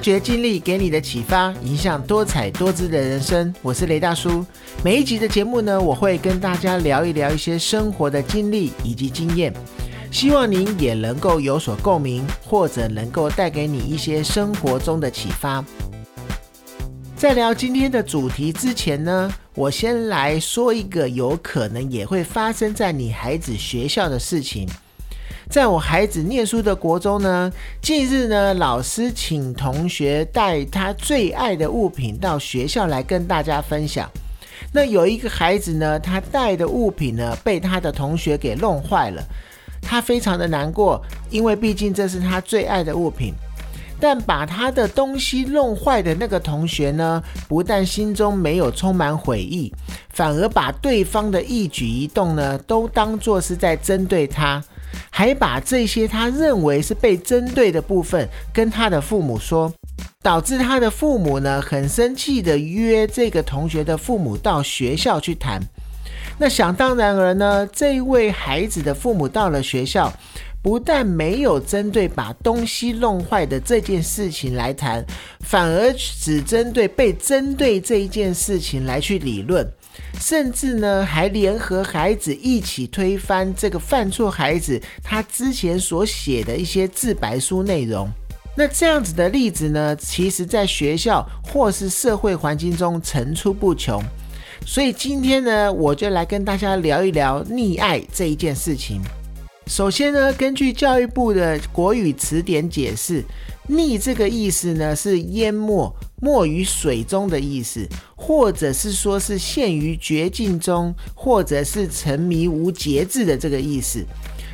觉经历给你的启发，影响多彩多姿的人生。我是雷大叔。每一集的节目呢，我会跟大家聊一聊一些生活的经历以及经验，希望您也能够有所共鸣，或者能够带给你一些生活中的启发。在聊今天的主题之前呢，我先来说一个有可能也会发生在你孩子学校的事情。在我孩子念书的国中呢，近日呢，老师请同学带他最爱的物品到学校来跟大家分享。那有一个孩子呢，他带的物品呢被他的同学给弄坏了，他非常的难过，因为毕竟这是他最爱的物品。但把他的东西弄坏的那个同学呢，不但心中没有充满悔意，反而把对方的一举一动呢，都当作是在针对他。还把这些他认为是被针对的部分跟他的父母说，导致他的父母呢很生气的约这个同学的父母到学校去谈。那想当然而呢，这位孩子的父母到了学校，不但没有针对把东西弄坏的这件事情来谈，反而只针对被针对这一件事情来去理论。甚至呢，还联合孩子一起推翻这个犯错孩子他之前所写的一些自白书内容。那这样子的例子呢，其实在学校或是社会环境中层出不穷。所以今天呢，我就来跟大家聊一聊溺爱这一件事情。首先呢，根据教育部的国语词典解释，溺这个意思呢是淹没。没于水中的意思，或者是说是陷于绝境中，或者是沉迷无节制的这个意思。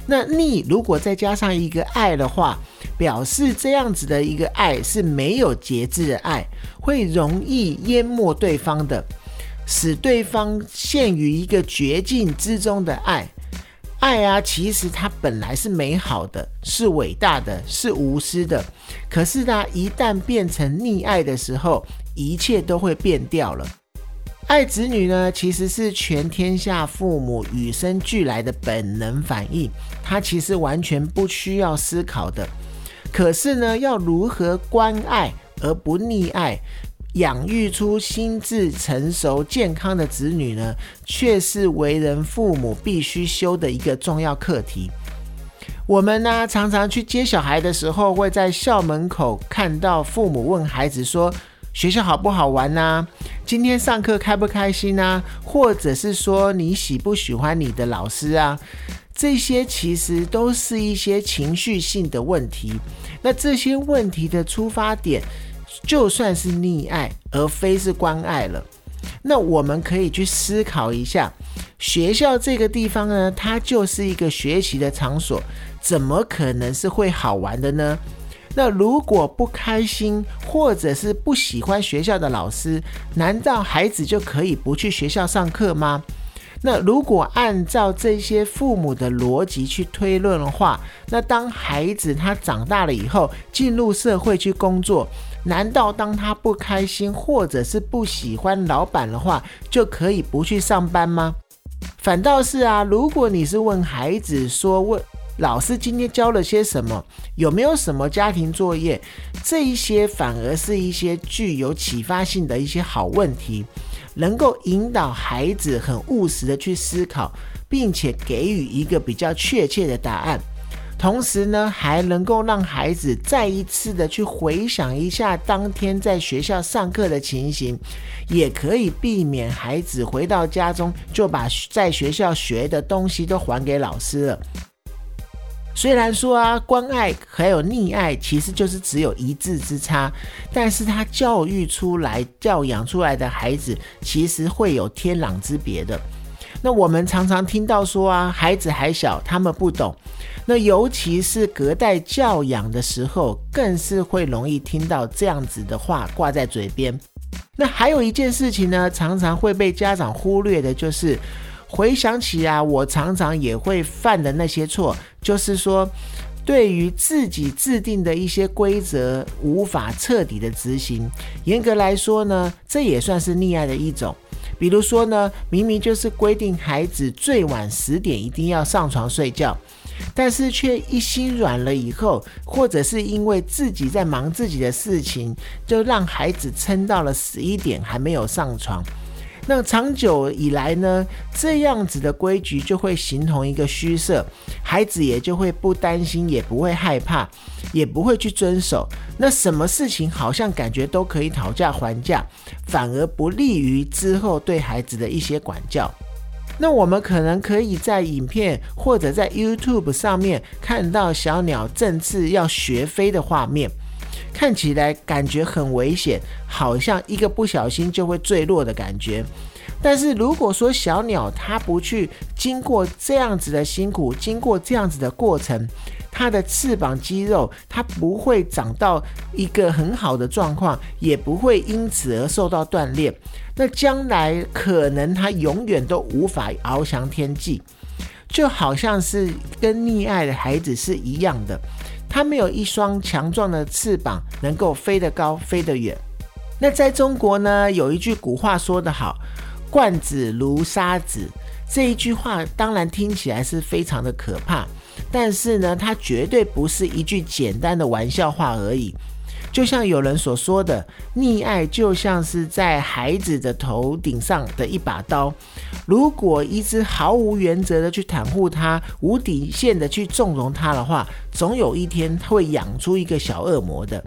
那溺如果再加上一个爱的话，表示这样子的一个爱是没有节制的爱，会容易淹没对方的，使对方陷于一个绝境之中的爱。爱啊，其实它本来是美好的，是伟大的，是无私的。可是呢，一旦变成溺爱的时候，一切都会变掉了。爱子女呢，其实是全天下父母与生俱来的本能反应，它其实完全不需要思考的。可是呢，要如何关爱而不溺爱？养育出心智成熟、健康的子女呢，却是为人父母必须修的一个重要课题。我们呢，常常去接小孩的时候，会在校门口看到父母问孩子说：“学校好不好玩呢？今天上课开不开心呢？或者是说你喜不喜欢你的老师啊？”这些其实都是一些情绪性的问题。那这些问题的出发点。就算是溺爱，而非是关爱了，那我们可以去思考一下，学校这个地方呢，它就是一个学习的场所，怎么可能是会好玩的呢？那如果不开心，或者是不喜欢学校的老师，难道孩子就可以不去学校上课吗？那如果按照这些父母的逻辑去推论的话，那当孩子他长大了以后，进入社会去工作。难道当他不开心或者是不喜欢老板的话，就可以不去上班吗？反倒是啊，如果你是问孩子说，问老师今天教了些什么，有没有什么家庭作业，这一些反而是一些具有启发性的一些好问题，能够引导孩子很务实的去思考，并且给予一个比较确切的答案。同时呢，还能够让孩子再一次的去回想一下当天在学校上课的情形，也可以避免孩子回到家中就把在学校学的东西都还给老师了。虽然说啊，关爱还有溺爱其实就是只有一字之差，但是他教育出来、教养出来的孩子，其实会有天壤之别的。那我们常常听到说啊，孩子还小，他们不懂。那尤其是隔代教养的时候，更是会容易听到这样子的话挂在嘴边。那还有一件事情呢，常常会被家长忽略的，就是回想起啊，我常常也会犯的那些错，就是说，对于自己制定的一些规则无法彻底的执行。严格来说呢，这也算是溺爱的一种。比如说呢，明明就是规定孩子最晚十点一定要上床睡觉，但是却一心软了以后，或者是因为自己在忙自己的事情，就让孩子撑到了十一点还没有上床。那长久以来呢，这样子的规矩就会形同一个虚设，孩子也就会不担心，也不会害怕，也不会去遵守。那什么事情好像感觉都可以讨价还价，反而不利于之后对孩子的一些管教。那我们可能可以在影片或者在 YouTube 上面看到小鸟正式要学飞的画面。看起来感觉很危险，好像一个不小心就会坠落的感觉。但是如果说小鸟它不去经过这样子的辛苦，经过这样子的过程，它的翅膀肌肉它不会长到一个很好的状况，也不会因此而受到锻炼。那将来可能它永远都无法翱翔天际，就好像是跟溺爱的孩子是一样的。它没有一双强壮的翅膀，能够飞得高、飞得远。那在中国呢，有一句古话说得好：“惯子如沙子。”这一句话当然听起来是非常的可怕，但是呢，它绝对不是一句简单的玩笑话而已。就像有人所说的，溺爱就像是在孩子的头顶上的一把刀。如果一直毫无原则的去袒护他，无底线的去纵容他的话，总有一天他会养出一个小恶魔的。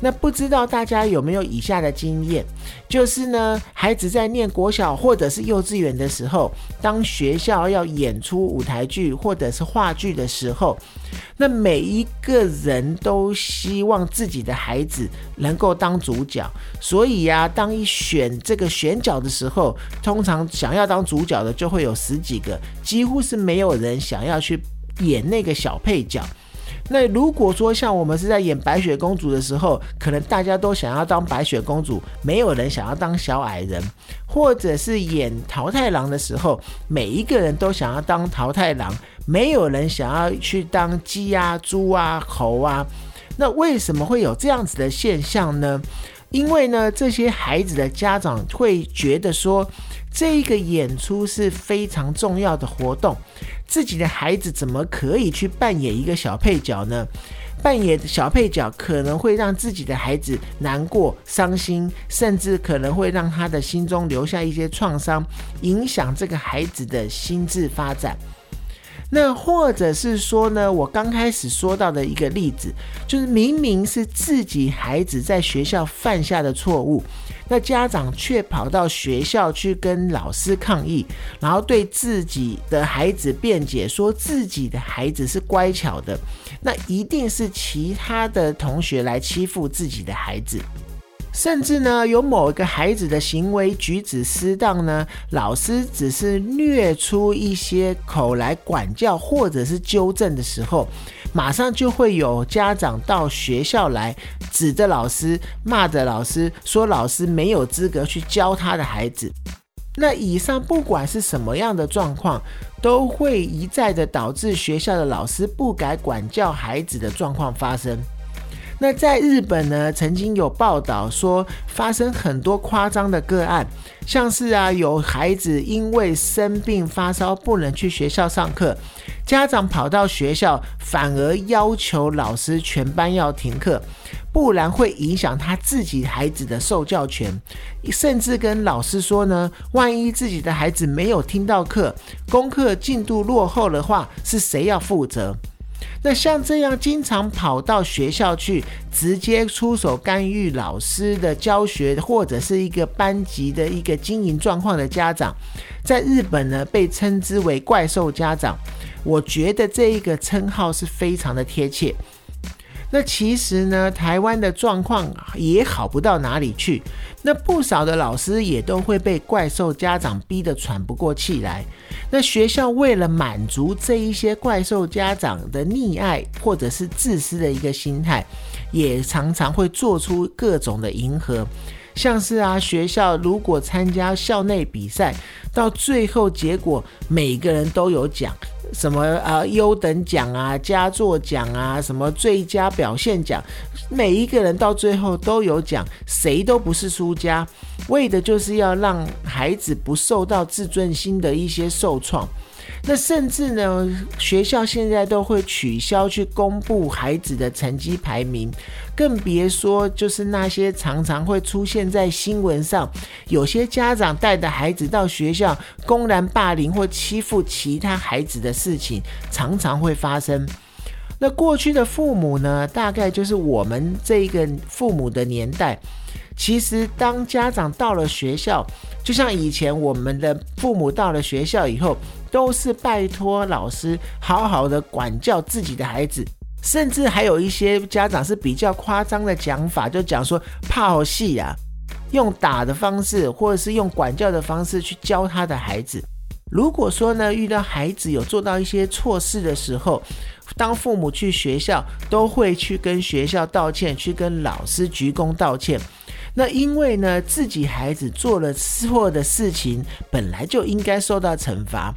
那不知道大家有没有以下的经验，就是呢，孩子在念国小或者是幼稚园的时候，当学校要演出舞台剧或者是话剧的时候，那每一个人都希望自己的孩子能够当主角，所以呀，当一选这个选角的时候，通常想要当主角的就会有十几个，几乎是没有人想要去演那个小配角。那如果说像我们是在演白雪公主的时候，可能大家都想要当白雪公主，没有人想要当小矮人；或者是演桃太郎的时候，每一个人都想要当桃太郎，没有人想要去当鸡啊、猪啊、猴啊。那为什么会有这样子的现象呢？因为呢，这些孩子的家长会觉得说，这一个演出是非常重要的活动，自己的孩子怎么可以去扮演一个小配角呢？扮演小配角可能会让自己的孩子难过、伤心，甚至可能会让他的心中留下一些创伤，影响这个孩子的心智发展。那或者是说呢，我刚开始说到的一个例子，就是明明是自己孩子在学校犯下的错误，那家长却跑到学校去跟老师抗议，然后对自己的孩子辩解，说自己的孩子是乖巧的，那一定是其他的同学来欺负自己的孩子。甚至呢，有某一个孩子的行为举止失当呢，老师只是略出一些口来管教或者是纠正的时候，马上就会有家长到学校来，指着老师骂着老师，说老师没有资格去教他的孩子。那以上不管是什么样的状况，都会一再的导致学校的老师不敢管教孩子的状况发生。那在日本呢，曾经有报道说发生很多夸张的个案，像是啊有孩子因为生病发烧不能去学校上课，家长跑到学校反而要求老师全班要停课，不然会影响他自己孩子的受教权，甚至跟老师说呢，万一自己的孩子没有听到课，功课进度落后的话，是谁要负责？那像这样经常跑到学校去，直接出手干预老师的教学，或者是一个班级的一个经营状况的家长，在日本呢被称之为“怪兽家长”。我觉得这一个称号是非常的贴切。那其实呢，台湾的状况也好不到哪里去。那不少的老师也都会被怪兽家长逼得喘不过气来。那学校为了满足这一些怪兽家长的溺爱或者是自私的一个心态，也常常会做出各种的迎合。像是啊，学校如果参加校内比赛，到最后结果每个人都有奖。什么啊，优等奖啊，佳作奖啊，什么最佳表现奖，每一个人到最后都有奖，谁都不是输家，为的就是要让孩子不受到自尊心的一些受创。那甚至呢，学校现在都会取消去公布孩子的成绩排名，更别说就是那些常常会出现在新闻上，有些家长带着孩子到学校公然霸凌或欺负其他孩子的事情，常常会发生。那过去的父母呢，大概就是我们这一个父母的年代。其实，当家长到了学校，就像以前我们的父母到了学校以后，都是拜托老师好好的管教自己的孩子，甚至还有一些家长是比较夸张的讲法，就讲说泡戏啊，用打的方式，或者是用管教的方式去教他的孩子。如果说呢，遇到孩子有做到一些错事的时候，当父母去学校，都会去跟学校道歉，去跟老师鞠躬道歉。那因为呢，自己孩子做了错的事情，本来就应该受到惩罚。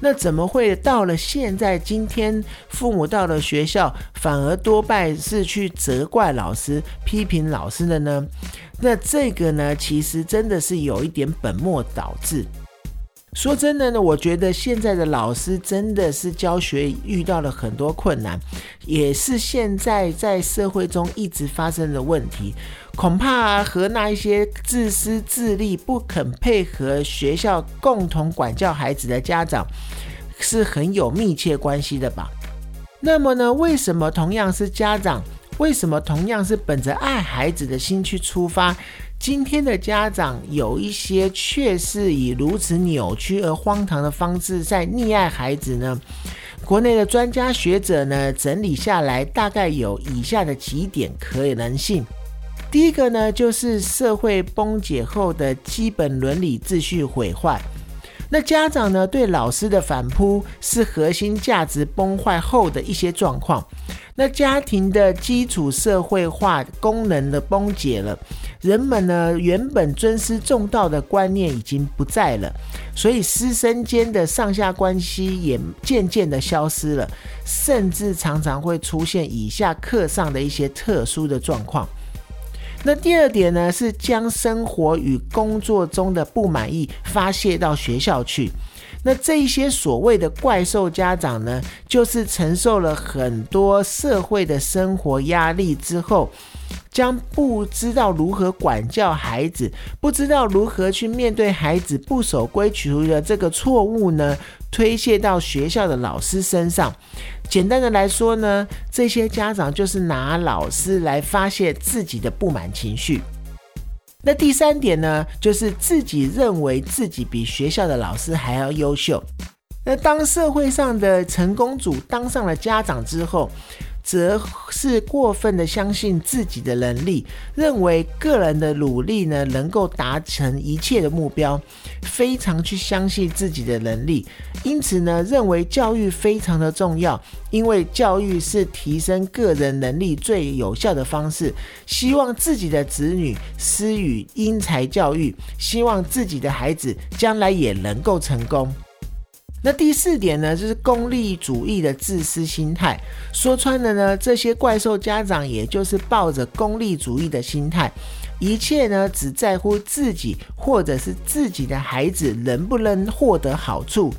那怎么会到了现在今天，父母到了学校，反而多半是去责怪老师、批评老师的呢？那这个呢，其实真的是有一点本末倒置。说真的呢，我觉得现在的老师真的是教学遇到了很多困难，也是现在在社会中一直发生的问题。恐怕和那一些自私自利、不肯配合学校共同管教孩子的家长是很有密切关系的吧？那么呢，为什么同样是家长，为什么同样是本着爱孩子的心去出发？今天的家长有一些却是以如此扭曲而荒唐的方式在溺爱孩子呢？国内的专家学者呢整理下来，大概有以下的几点可能性。第一个呢，就是社会崩解后的基本伦理秩序毁坏。那家长呢对老师的反扑，是核心价值崩坏后的一些状况。那家庭的基础社会化功能的崩解了。人们呢，原本尊师重道的观念已经不在了，所以师生间的上下关系也渐渐的消失了，甚至常常会出现以下课上的一些特殊的状况。那第二点呢，是将生活与工作中的不满意发泄到学校去。那这一些所谓的怪兽家长呢，就是承受了很多社会的生活压力之后。将不知道如何管教孩子，不知道如何去面对孩子不守规矩的这个错误呢，推卸到学校的老师身上。简单的来说呢，这些家长就是拿老师来发泄自己的不满情绪。那第三点呢，就是自己认为自己比学校的老师还要优秀。那当社会上的成功组当上了家长之后。则是过分的相信自己的能力，认为个人的努力呢能够达成一切的目标，非常去相信自己的能力，因此呢认为教育非常的重要，因为教育是提升个人能力最有效的方式，希望自己的子女施予因材教育，希望自己的孩子将来也能够成功。那第四点呢，就是功利主义的自私心态。说穿了呢，这些怪兽家长也就是抱着功利主义的心态，一切呢只在乎自己或者是自己的孩子能不能获得好处。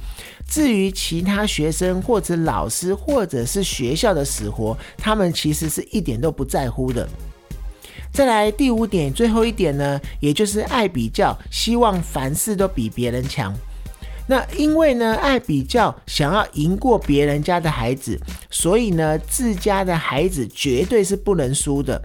至于其他学生或者老师或者是学校的死活，他们其实是一点都不在乎的。再来第五点，最后一点呢，也就是爱比较，希望凡事都比别人强。那因为呢，爱比较，想要赢过别人家的孩子，所以呢，自家的孩子绝对是不能输的，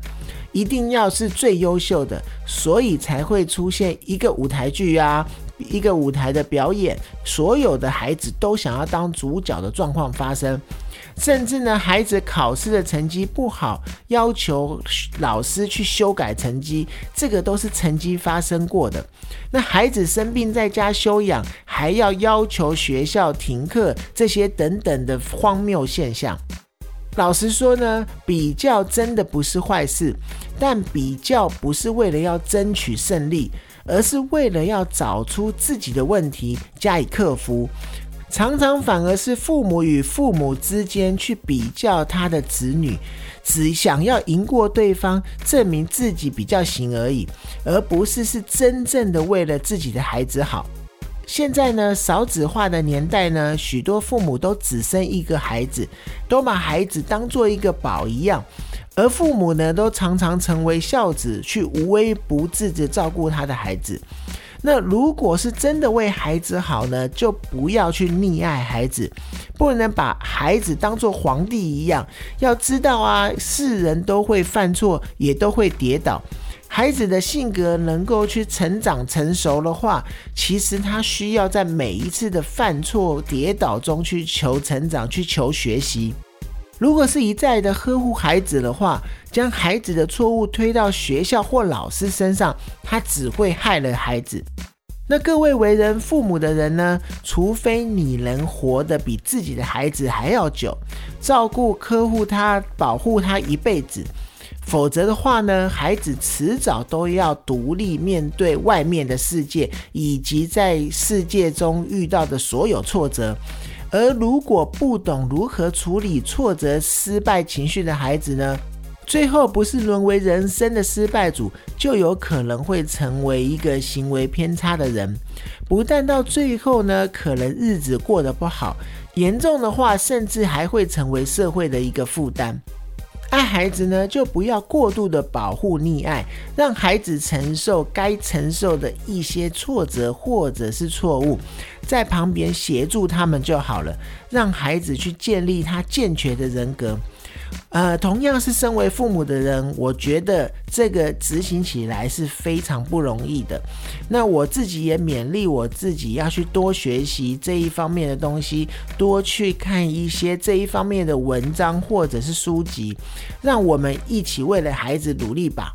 一定要是最优秀的，所以才会出现一个舞台剧啊，一个舞台的表演，所有的孩子都想要当主角的状况发生。甚至呢，孩子考试的成绩不好，要求老师去修改成绩，这个都是曾经发生过的。那孩子生病在家休养，还要要求学校停课，这些等等的荒谬现象。老实说呢，比较真的不是坏事，但比较不是为了要争取胜利，而是为了要找出自己的问题，加以克服。常常反而是父母与父母之间去比较他的子女，只想要赢过对方，证明自己比较行而已，而不是是真正的为了自己的孩子好。现在呢，少子化的年代呢，许多父母都只生一个孩子，都把孩子当做一个宝一样，而父母呢，都常常成为孝子，去无微不至的照顾他的孩子。那如果是真的为孩子好呢，就不要去溺爱孩子，不能把孩子当做皇帝一样。要知道啊，世人都会犯错，也都会跌倒。孩子的性格能够去成长成熟的话，其实他需要在每一次的犯错、跌倒中去求成长、去求学习。如果是一再的呵护孩子的话，将孩子的错误推到学校或老师身上，他只会害了孩子。那各位为人父母的人呢？除非你能活得比自己的孩子还要久，照顾、呵护他、保护他一辈子，否则的话呢，孩子迟早都要独立面对外面的世界，以及在世界中遇到的所有挫折。而如果不懂如何处理挫折、失败情绪的孩子呢？最后不是沦为人生的失败组，就有可能会成为一个行为偏差的人。不但到最后呢，可能日子过得不好，严重的话，甚至还会成为社会的一个负担。爱孩子呢，就不要过度的保护溺爱，让孩子承受该承受的一些挫折或者是错误，在旁边协助他们就好了，让孩子去建立他健全的人格。呃，同样是身为父母的人，我觉得这个执行起来是非常不容易的。那我自己也勉励我自己要去多学习这一方面的东西，多去看一些这一方面的文章或者是书籍，让我们一起为了孩子努力吧。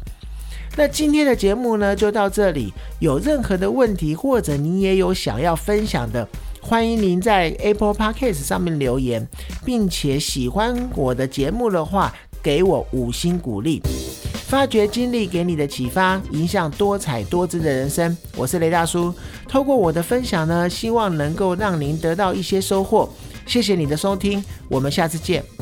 那今天的节目呢，就到这里。有任何的问题，或者你也有想要分享的。欢迎您在 Apple Podcast 上面留言，并且喜欢我的节目的话，给我五星鼓励。发掘经历给你的启发，影响多彩多姿的人生。我是雷大叔，透过我的分享呢，希望能够让您得到一些收获。谢谢你的收听，我们下次见。